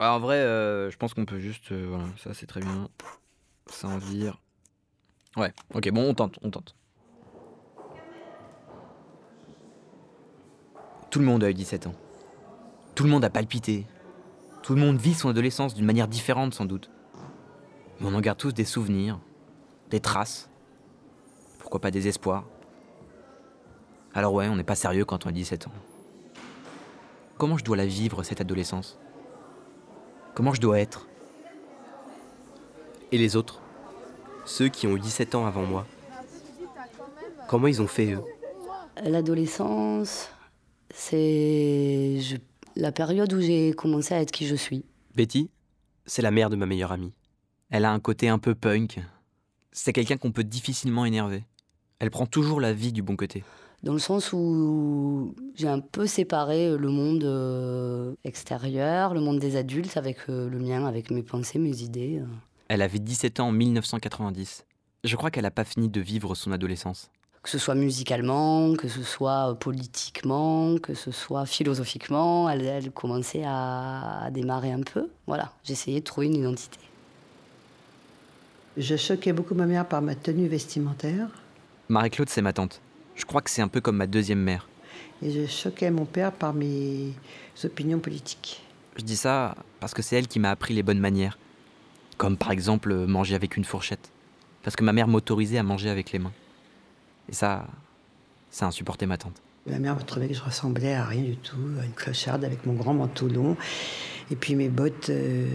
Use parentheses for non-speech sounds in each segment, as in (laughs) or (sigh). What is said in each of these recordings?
En vrai, euh, je pense qu'on peut juste. euh, voilà, ça c'est très bien. Ça en. Ouais, ok, bon, on tente, on tente. Tout le monde a eu 17 ans. Tout le monde a palpité. Tout le monde vit son adolescence d'une manière différente sans doute. Mais on en garde tous des souvenirs, des traces. Pourquoi pas des espoirs. Alors ouais, on n'est pas sérieux quand on a 17 ans. Comment je dois la vivre, cette adolescence? Comment je dois être? Et les autres? Ceux qui ont eu 17 ans avant moi Comment ils ont fait, eux? L'adolescence, c'est je- la période où j'ai commencé à être qui je suis. Betty, c'est la mère de ma meilleure amie. Elle a un côté un peu punk. C'est quelqu'un qu'on peut difficilement énerver. Elle prend toujours la vie du bon côté. Dans le sens où j'ai un peu séparé le monde euh, extérieur, le monde des adultes, avec euh, le mien, avec mes pensées, mes idées. euh. Elle avait 17 ans en 1990. Je crois qu'elle n'a pas fini de vivre son adolescence. Que ce soit musicalement, que ce soit euh, politiquement, que ce soit philosophiquement, elle, elle commençait à, à démarrer un peu. Voilà, j'essayais de trouver une identité. Je choquais beaucoup ma mère par ma tenue vestimentaire Marie-Claude, c'est ma tante. Je crois que c'est un peu comme ma deuxième mère. et je choquais mon père par mes opinions politiques. Je dis ça parce que c'est elle qui m'a appris les bonnes manières. Comme par exemple euh, manger avec une fourchette. Parce que ma mère m'autorisait à manger avec les mains. Et ça, ça insupportait ma tante. Ma mère me trouvait que je ressemblais à rien du tout, à une clocharde avec mon grand manteau long, et puis mes bottes, euh,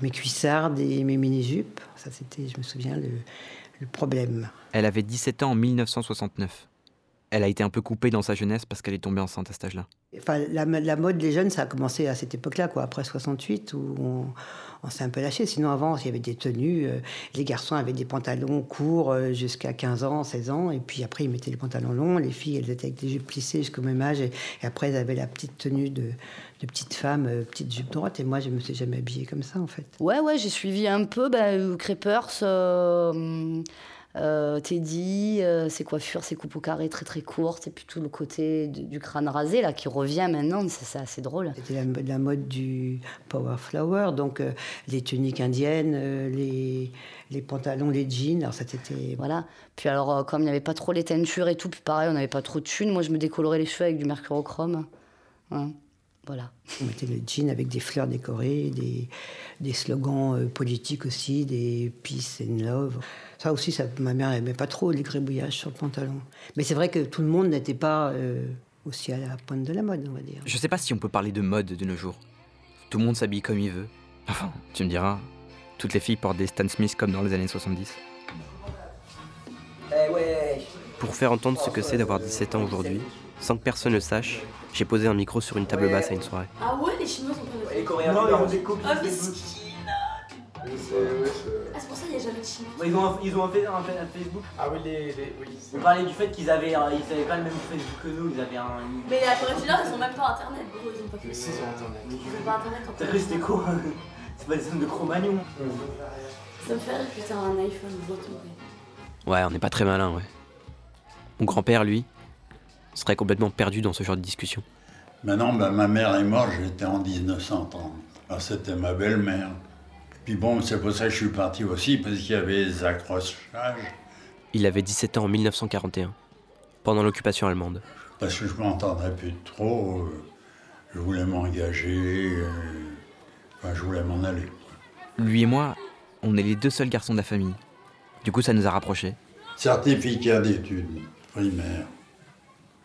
mes cuissardes et mes mini-jupes. Ça, c'était, je me souviens, le, le problème. Elle avait 17 ans en 1969. Elle a été un peu coupée dans sa jeunesse parce qu'elle est tombée enceinte à cet âge-là. Enfin, la, la mode des jeunes, ça a commencé à cette époque-là, quoi, après 68, où on, on s'est un peu lâché. Sinon, avant, il y avait des tenues. euh, les garçons avaient des pantalons courts euh, jusqu'à 15 ans, 16 ans. Et puis après, ils mettaient les pantalons longs. Les filles, elles étaient avec des jupes plissées jusqu'au même âge. Et, et après, elles avaient la petite tenue de, de petite femme, euh, petite jupe droite. Et moi, je me suis jamais habillée comme ça, en fait. Ouais, ouais, j'ai suivi un peu bah, euh, euh, Teddy, euh, ses coiffures, ses coupes au carré très très courtes, et puis tout le côté du, du crâne rasé là qui revient maintenant, c'est assez drôle. C'était la, mode- la mode du power flower, donc euh, les tuniques indiennes, les, les pantalons, les jeans. Alors, ça, c'était Voilà. Puis alors, comme il n'y avait pas trop les teintures et tout, puis pareil, on n'avait pas trop de thunes, moi je me décolorais les cheveux avec du mercurochrome. Hein, Voilà. On mettait le jean avec des fleurs décorées, des, des slogans euh, politiques aussi, des peace and love. Ça aussi, ça, ma mère n'aimait pas trop les grébouillages sur le pantalon. Mais c'est vrai que tout le monde n'était pas euh, aussi à la pointe de la mode, on va dire. Je sais pas si on peut parler de mode de nos jours. Tout le monde s'habille comme il veut. Enfin, tu me diras, toutes les filles portent des Stan Smith comme dans les années 70. Pour faire entendre ce que c'est d'avoir 17 ans aujourd'hui, sans que personne ne sache, j'ai posé un micro sur une table basse à une soirée. Ah ouais, les Chinois sont pas de Les Coréens, non, ils ont des copies. Ah, mesquine Ah, c'est pour ça qu'il n'y a jamais de Chinois. Ils ont un, ils ont un, fa- un fa- un Facebook. Ah oui, les. les oui, On parlait du fait qu'ils avaient, euh, ils avaient pas le même Facebook que nous, ils avaient un. Mais la Corée du Nord, ils ont même pas internet, gros, ils ont pas Mais fait si, sur internet. Ils ont pas internet quand T'as cru que c'était quoi (laughs) C'est pas des hommes de Cro-Magnon. Ça me fait rire que t'as un iPhone breton. ouais. Ouais, on n'est pas très malin, ouais. Mon grand-père, lui, serait complètement perdu dans ce genre de discussion. Maintenant, ben, ma mère est morte, j'étais en 1930. Alors, c'était ma belle-mère. Puis bon, c'est pour ça que je suis parti aussi, parce qu'il y avait des accrochages, Il avait 17 ans en 1941, pendant l'occupation allemande. parce que je m'entendrais plus trop. euh, Je voulais m'engager, euh, enfin, je voulais m'en aller. Lui et moi, on est les deux seuls garçons de la famille. Du coup, ça nous a rapprochés. Certificat d'études primaires,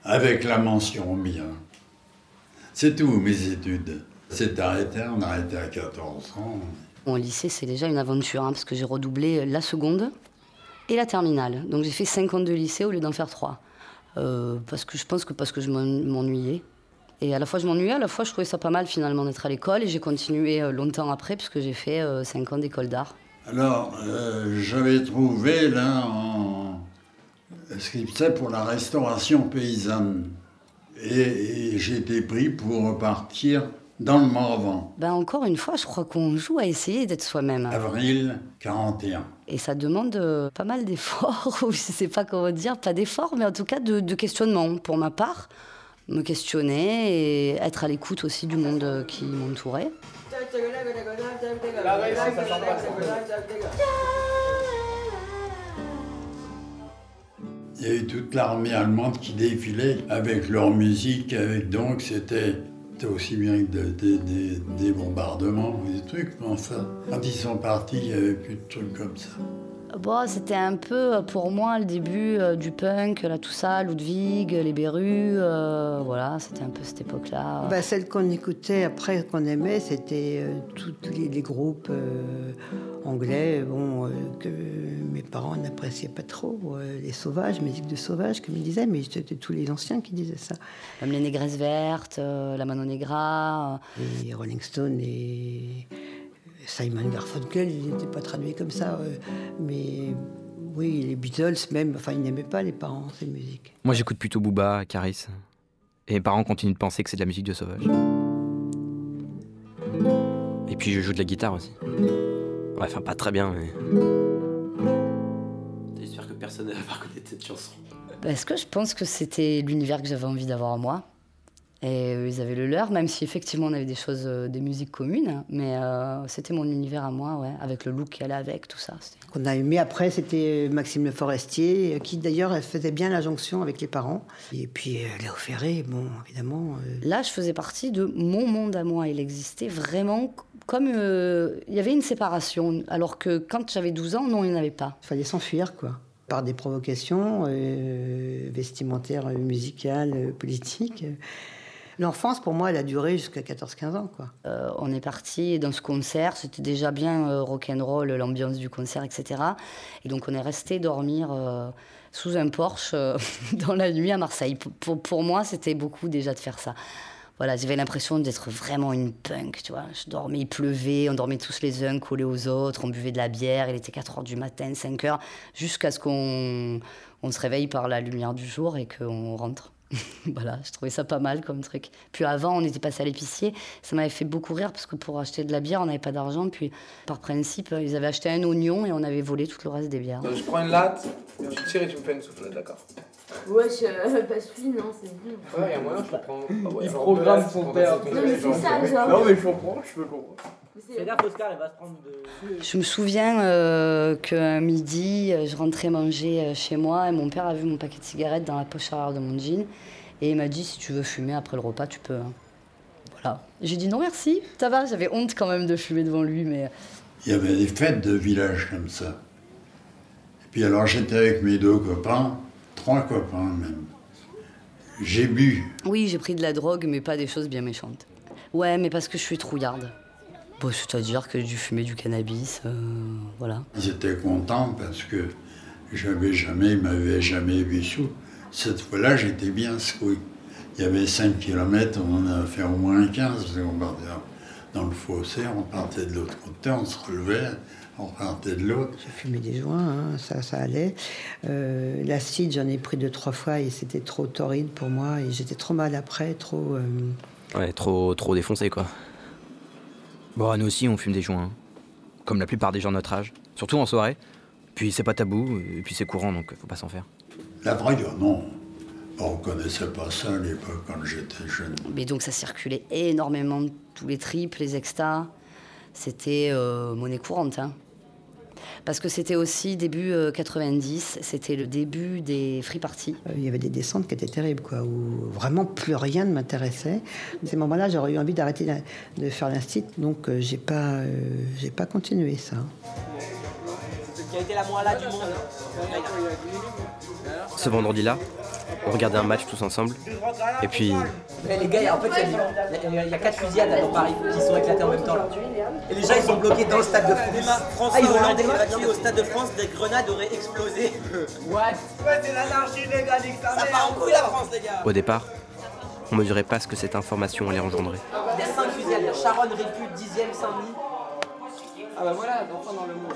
avec la mention bien. C'est tout, mes études. C'est arrêté, on a arrêté à 14 ans. Au lycée, c'est déjà une aventure, hein, parce que j'ai redoublé la seconde et la terminale. Donc j'ai fait 5 ans de lycée au lieu d'en faire 3. parce que je pense que parce que je m'en- m'ennuyais. Et à la fois je m'ennuyais, à la fois je trouvais ça pas mal finalement d'être à l'école. Et j'ai continué euh, longtemps après, puisque j'ai fait 5 ans d'école d'art. Alors, euh, j'avais trouvé là en scriptet pour la restauration paysanne. Et, et j'ai été pris pour repartir dans le Morvan. Ben encore une fois, je crois qu'on joue à essayer d'être soi-même. Avril 41. Et ça demande euh, pas mal d'efforts, (laughs) ou je sais pas comment dire, pas d'efforts, mais en tout cas de, de questionnement pour ma part. me questionner et être à l'écoute aussi du monde qui m'entourait. Il y a eu toute l'armée allemande qui défilait avec leur musique, avec donc c'était aussi bien que de- de- de- des bombardements ou des trucs, mais enfin, quand ils sont partis, il n'y avait plus de trucs comme ça. Bon, c'était un peu euh, pour moi le début euh, du punk, là, tout ça, Ludwig, les Berus, euh, voilà, c'était un peu cette époque-là. Bah, celle qu'on écoutait après, qu'on aimait, c'était euh, tous les, les groupes anglais bon, que mes parents n'appréciaient pas trop. les sauvages, musique de sauvages, comme ils disaient, mais c'était tous les anciens qui disaient ça. Même les Négresses Vertes, la Mano Negra. Les Rolling Stones et Simon Garfunkel, ils n'étaient pas traduits comme ça. euh, mais oui, les Beatles même, enfin, ils n'aimaient pas les parents, ces musiques. Moi, j'écoute plutôt Booba, Caris. Et mes parents continuent de penser que c'est de la musique de sauvage. Et puis, je joue de la guitare aussi. Ouais, enfin, pas très bien, mais. J'espère que personne ne va pas reconnaître cette chanson. Parce que je pense que c'était l'univers que j'avais envie d'avoir moi. Et eux, ils avaient le leur, même si effectivement on avait des choses, euh, des musiques communes. Mais euh, c'était mon univers à moi, ouais, avec le look qui allait avec, tout ça. Qu'on a aimé après, c'était Maxime Le Forestier, qui d'ailleurs faisait bien la jonction avec les parents. Et puis euh, Léo Ferré, bon, évidemment. euh, Là, je faisais partie de mon monde à moi. Il existait vraiment comme. euh, il y avait une séparation. Alors que quand j'avais 12 ans, non, il n'y en avait pas. Il fallait s'enfuir, quoi. Par des provocations euh, vestimentaires, euh, musicales, euh, politiques. L'enfance, pour moi, elle a duré jusqu'à 14-15 ans, quoi. Euh, on est parti dans ce concert, c'était déjà bien euh, rock'n'roll, l'ambiance du concert, etc. Et donc on est resté dormir euh, sous un Porsche (laughs) dans la nuit à Marseille. Pour, moi, c'était beaucoup déjà de faire ça. Voilà, j'avais l'impression d'être vraiment une punk, tu vois. Je dormais, il pleuvait, on dormait tous les uns collés aux autres, on buvait de la bière, il était 4 heures du matin, 5 heures, jusqu'à ce qu'on on se réveille par la lumière du jour et qu'on rentre. (laughs) voilà, je trouvais ça pas mal comme truc. Puis avant, on était passé à l'épicier. Ça m'avait fait beaucoup rire parce que pour acheter de la bière, on n'avait pas d'argent. Puis par principe, ils avaient acheté un oignon et on avait volé tout le reste des bières. Je prends une latte, tu tires et tu me fais une d'accord Wesh, euh, (laughs) pas celui, non, c'est bon. Ouais, il y a moyen, je le prends. Ah ouais, Il genre, programme de là, son père. Non, mais c'est ça, genre. Non, mais je comprends, je peux comprendre. Mais c'est- Fais gaffe, Oscar, il va se prendre de. Je me souviens euh, qu'un midi, euh, je rentrais manger euh, chez moi et mon père a vu mon paquet de cigarettes dans la poche arrière de mon jean. Et il m'a dit si tu veux fumer après le repas, tu peux. hein. Voilà. J'ai dit non merci, ça va. J'avais honte quand même de fumer devant lui, mais Il y avait des fêtes de village comme ça. Et puis alors j'étais avec mes deux copains, trois copains même. J'ai bu. Oui, j'ai pris de la drogue, mais pas des choses bien méchantes. Ouais, mais parce que je suis trouillarde. Bon, C'est-à-dire que j'ai dû fumer du cannabis, euh, voilà. Ils étaient contents parce que j'avais jamais, ils m'avaient jamais vu sous. Cette fois-là, j'étais bien secoué. Il y avait 5 km, on en a fait au moins 15, parce qu'on partait dans le fossé, on partait de l'autre côté, on se relevait, on partait de l'autre. J'ai fumé des joints, hein, ça, ça allait. Euh, L'acide, j'en ai pris deux, trois fois et c'était trop torride pour moi. Et j'étais trop mal après, trop. euh, Ouais, trop, trop défoncé, quoi. Bon, nous aussi, on fume des joints. hein. Comme la plupart des gens de notre âge. Surtout en soirée. Puis c'est pas tabou, et puis c'est courant, donc faut pas s'en faire. La drogue, oh non. On connaissait pas ça à l'époque quand j'étais jeune. Mais donc ça circulait énormément, tous les tripes, les extas. C'était euh, monnaie courante. hein. Parce que c'était aussi début euh, 90, c'était le début des free parties. euh, il y avait des descentes qui étaient terribles, quoi, où vraiment plus rien ne m'intéressait. À ces moments-là, j'aurais eu envie d'arrêter de faire l'instit, donc euh, j'ai pas, euh, j'ai pas continué ça. Qui a été la moins là du monde. Ce vendredi-là, on regardait un match tous ensemble. Et puis, les gars, en fait, il y a- y, a- quatre fusillades là, dans Paris qui sont éclatées en même temps. Là. Et les gens, ils sont bloqués dans le stade de France. Ah, ils ont au stade de France, des grenades auraient explosé. (laughs) What Ouais, c'est l'anarchie, les gars, Ça part en couille la France, les gars. au départ, on mesurait pas ce que cette information allait engendrer. Il y a 5 fusillades, il y a Charonne, Répute, 10e, Saint-Denis. Ah bah voilà, dans le monde.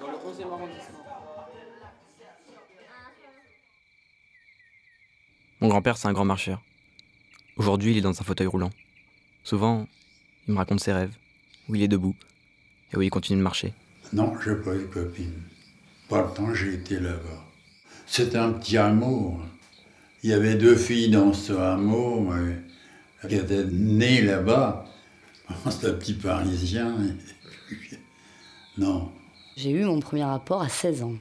Dans le 11e arrondissement. Mon grand-père, c'est un grand marcheur. Aujourd'hui, il est dans un fauteuil roulant. Souvent, il me raconte ses rêves, où il est debout, et où il continue de marcher. Non, j'ai pas eu de copine. Pas le temps, j'ai été là-bas. C'était un petit hameau. Il y avait deux filles dans ce hameau qui étaient nées là-bas. C'était un petit parisien. et puis, (laughs) non. J'ai eu mon premier rapport à 16 ans.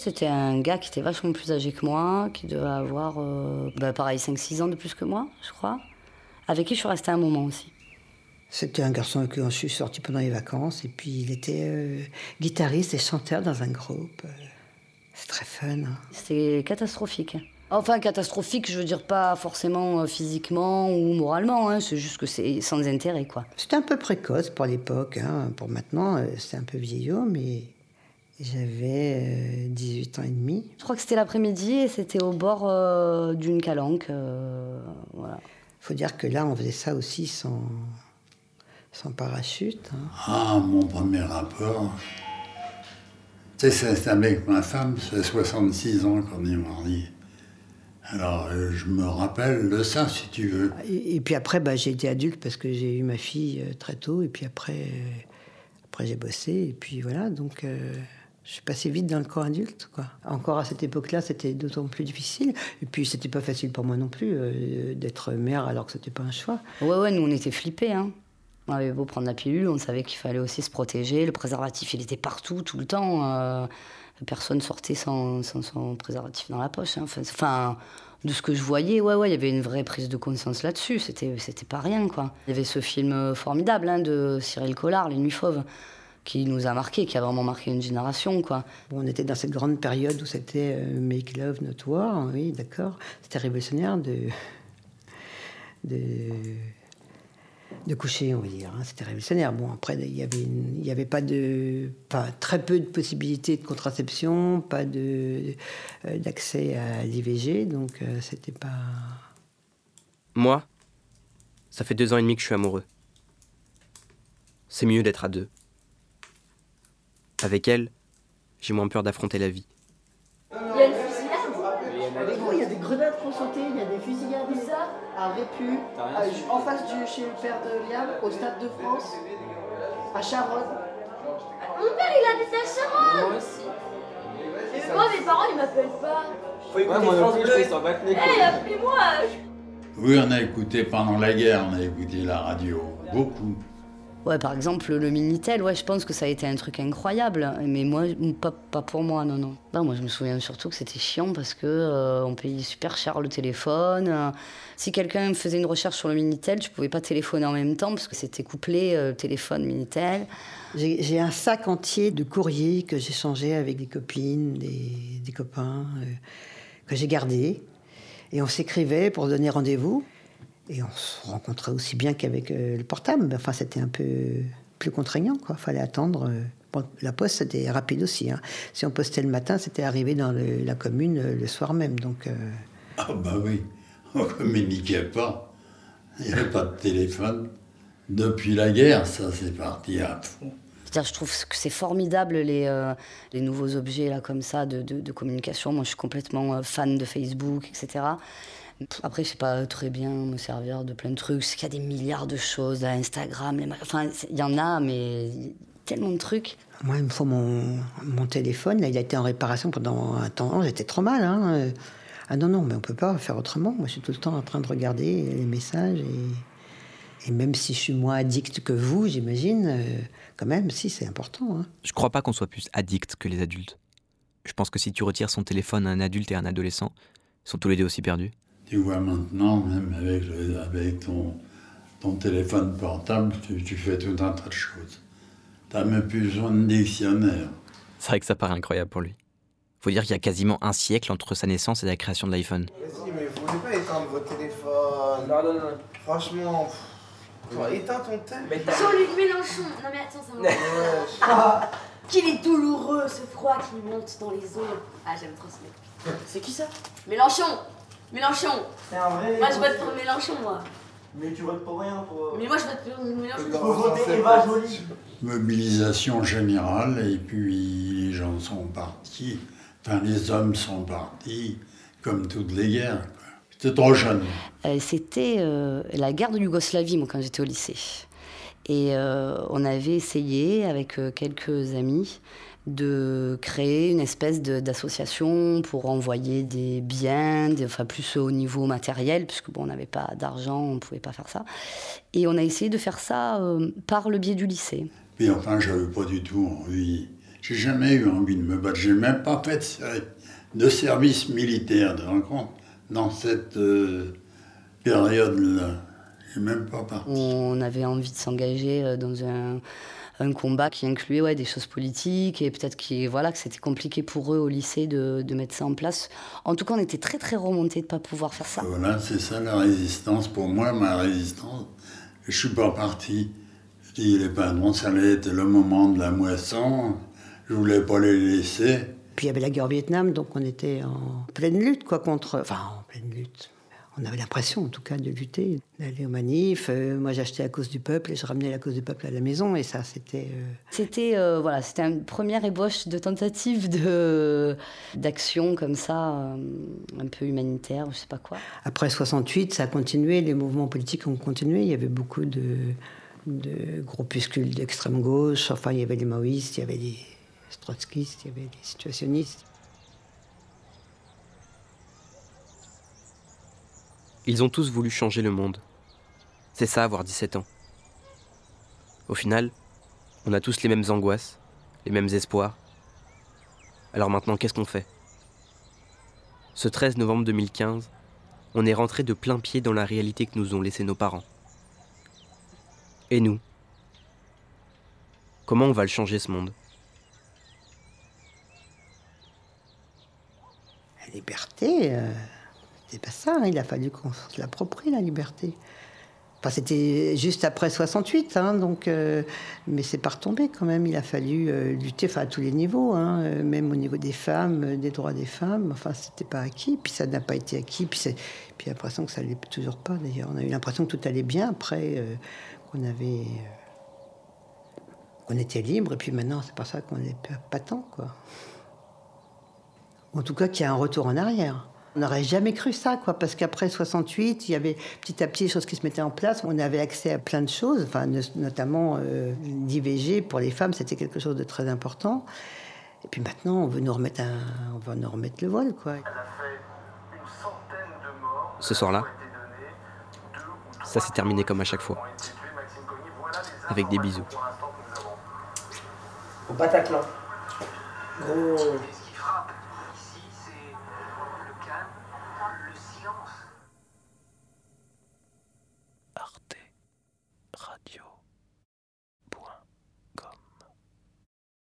C'était un gars qui était vachement plus âgé que moi, qui devait avoir, euh, bah, pareil, 5-6 ans de plus que moi, je crois, avec qui je suis restée un moment aussi. C'était un garçon avec qui je suis sortie pendant les vacances. Et puis il était euh, guitariste et chanteur dans un groupe. C'est très fun. hein. C'était catastrophique. Enfin, catastrophique, je veux dire pas forcément euh, physiquement ou moralement, hein, c'est juste que c'est sans intérêt, quoi. C'était un peu précoce pour l'époque. hein. Pour maintenant, euh, c'est un peu vieillot, mais j'avais euh, 18 ans et demi. Je crois que c'était l'après-midi et c'était au bord euh, d'une calanque. euh, voilà. faut dire que là, on faisait ça aussi sans, sans parachute. hein. Ah, mon premier rapport. Tu sais, c'est avec ma femme, c'est 66 ans qu'on est mariés. Alors, euh, je me rappelle de ça, si tu veux. Et, et puis après, bah, j'ai été adulte parce que j'ai eu ma fille euh, très tôt. Et puis après, euh, après j'ai bossé. Et puis voilà, donc euh, je suis passé vite dans le corps adulte. Quoi. Encore à cette époque-là, c'était d'autant plus difficile. Et puis c'était pas facile pour moi non plus euh, d'être mère alors que c'était pas un choix. Ouais, ouais, nous on était flippés. Hein. On avait beau prendre la pilule, on savait qu'il fallait aussi se protéger. Le préservatif, il était partout, tout le temps. euh, personne sortait sans, son préservatif dans la poche. hein. Enfin, de ce que je voyais, ouais, ouais, il y avait une vraie prise de conscience là-dessus. C'était, c'était pas rien, quoi. Il y avait ce film formidable hein, de Cyril Collard, Les Nuits Fauves, qui nous a marqué, qui a vraiment marqué une génération, quoi. Bon, on était dans cette grande période où c'était euh, Make Love Not War, oui, d'accord. C'était révolutionnaire de, de, de coucher, on va dire. hein. C'était révolutionnaire. Bon, après, il y avait, il y avait pas de, pas très peu de possibilités de contraception, pas de euh, d'accès à l'IVG, donc euh, c'était pas. Moi, ça fait deux ans et demi que je suis amoureux. C'est mieux d'être à deux. Avec elle, j'ai moins peur d'affronter la vie. Il y a une fusillade Il y a des grenades qui ont sauté, il y a des fusillades Où ça? À Répu, à- en face du chez le père de Liam, au Stade de France, à Charonne. Mon père il habite à Charonne Moi aussi. Et moi mes parents ils m'appellent pas Faut écouter Ouais, moi France Bleu. s'en les Eh couilles. appelez-moi Oui, on a écouté pendant la guerre, on a écouté la radio, beaucoup. Ouais, par exemple, le Minitel, ouais, je pense que ça a été un truc incroyable. Mais moi, pas, pour moi, non, non. Moi, je me souviens surtout que c'était chiant parce que euh, on payait super cher le téléphone. Si quelqu'un faisait une recherche sur le Minitel, tu pouvais pas téléphoner en même temps parce que c'était couplé euh, téléphone Minitel. J'ai un sac entier de courriers que j'ai changé avec des copines, des, des copains, euh, que j'ai gardés. Et on s'écrivait pour donner rendez-vous. Et on se rencontrait aussi bien qu'avec euh, le portable. Enfin, c'était un peu plus contraignant, quoi. Fallait attendre. euh. La poste, c'était rapide aussi. hein. Si on postait le matin, c'était arrivé dans la commune euh, le soir même. Donc, Ah bah oui, on communiquait pas. Il n'y avait pas de téléphone. Depuis la guerre, ça c'est parti à fond. C'est-à-dire, je trouve que c'est formidable les, euh, les nouveaux objets là comme ça de, communication. Moi, je suis complètement euh, fan de Facebook, etc. Après, je sais pas très bien me servir de plein de trucs. Qu'il y a des milliards de choses, là, Instagram, enfin, il y en a, mais il tellement de trucs. moi, il me faut mon, téléphone. Il a été en réparation pendant un temps. J'étais trop mal. hein. Euh, Ah non, non, mais on peut pas faire autrement. Moi, je suis tout le temps en train de regarder les messages. Et, et même si je suis moins addict que vous, j'imagine, euh, quand même, si, c'est important. hein. Je crois pas qu'on soit plus addict que les adultes. Je pense que si tu retires son téléphone à un adulte et à un adolescent, ils sont tous les deux aussi perdus. Tu vois maintenant, même avec, le- avec ton, ton téléphone portable, tu, tu fais tout un tas de choses. Tu n'as même plus besoin de dictionnaire. C'est vrai que ça paraît incroyable pour lui. Faut dire qu'il y a quasiment un siècle entre sa naissance et la création de l'iPhone. Vas-y, mais vous voulez pas éteindre votre téléphone Non, non, non. Franchement, pff, toi, éteins ton tel. Mais t'as- Jean-Luc Mélenchon Non mais attends, ça me Qu'il est douloureux ce froid qui monte dans les os Ah j'aime trop ce mec. C'est qui ça? Mélenchon Mélenchon C'est un vrai. Moi je vote pour Mélenchon moi Mais tu votes pour rien, pour. Mais moi je vote pour Mélenchon Faut voter Eva Jolie. Mobilisation générale, et puis les gens sont partis. Enfin, les hommes sont partis, comme toutes les guerres. J'étais trop jeune. Euh, C'était euh, la guerre de Yougoslavie, moi, quand j'étais au lycée. Et euh, on avait essayé, avec quelques amis, de créer une espèce d'association pour envoyer des biens, enfin plus au niveau matériel, puisque bon, on n'avait pas d'argent, on ne pouvait pas faire ça. Et on a essayé de faire ça euh, par le biais du lycée. Puis enfin, j'avais pas du tout envie. J'ai jamais eu envie de me battre. J'ai même pas fait de service militaire, de rencontre dans cette euh, période-là. Même pas parti. On avait envie de s'engager euh, dans un un combat qui incluait ouais, des choses politiques et peut-être qui, voilà, que c'était compliqué pour eux au lycée de, de, mettre ça en place. En tout cas, on était très très remontés de ne pas pouvoir faire ça. Voilà, c'est ça la résistance. Pour moi, ma résistance, je suis pas parti. Je dis, les patrons, ça allait être le moment de la moisson. Je voulais pas les laisser. Puis il y avait la guerre au Vietnam, donc on était en pleine lutte, quoi, contre. Enfin, en pleine lutte on avait l'impression, en tout cas, de lutter, d'aller aux manifs. Euh, moi, j'achetais à cause du peuple et je ramenais la cause du peuple à la maison. Et ça, c'était. Euh, c'était euh, voilà, c'était une première ébauche de tentative de d'action comme ça, un peu humanitaire, je sais pas quoi. Après 68, ça a continué. Les mouvements politiques ont continué. Il y avait beaucoup de, de groupuscules d'extrême gauche. Enfin, il y avait les maoïstes, il y avait les trotskistes, il y avait les situationnistes. Ils ont tous voulu changer le monde. C'est ça, avoir 17 ans. Au final, on a tous les mêmes angoisses, les mêmes espoirs. Alors maintenant, qu'est-ce qu'on fait? Ce 13 novembre 2015, on est rentré de plein pied dans la réalité que nous ont laissé nos parents. Et nous? Comment on va le changer ce monde? La liberté, euh, c'est pas ça, hein. il a fallu qu'on se l'approprie, la liberté. Enfin, c'était juste après 68, hein, donc, euh, mais c'est pas retombé quand même. Il a fallu euh, lutter à tous les niveaux, hein, même au niveau des femmes, des droits des femmes. Enfin, c'était pas acquis, puis ça n'a pas été acquis. Puis, puis l'impression que ça l'est toujours pas d'ailleurs. On a eu l'impression que tout allait bien après, qu'on avait. qu'on était libre, et puis maintenant, c'est pas ça qu'on est pas tant, quoi. En tout cas, qu'il y a un retour en arrière. On n'aurait jamais cru ça, quoi, parce qu'après 68, il y avait petit à petit des choses qui se mettaient en place. On avait accès à plein de choses, enfin, notamment euh, l'IVG pour les femmes, c'était quelque chose de très important. Et puis maintenant, on veut nous remettre, on va nous remettre le vol, quoi. Ce soir-là, ça s'est terminé comme à chaque fois, avec des bisous. Au Bataclan, gros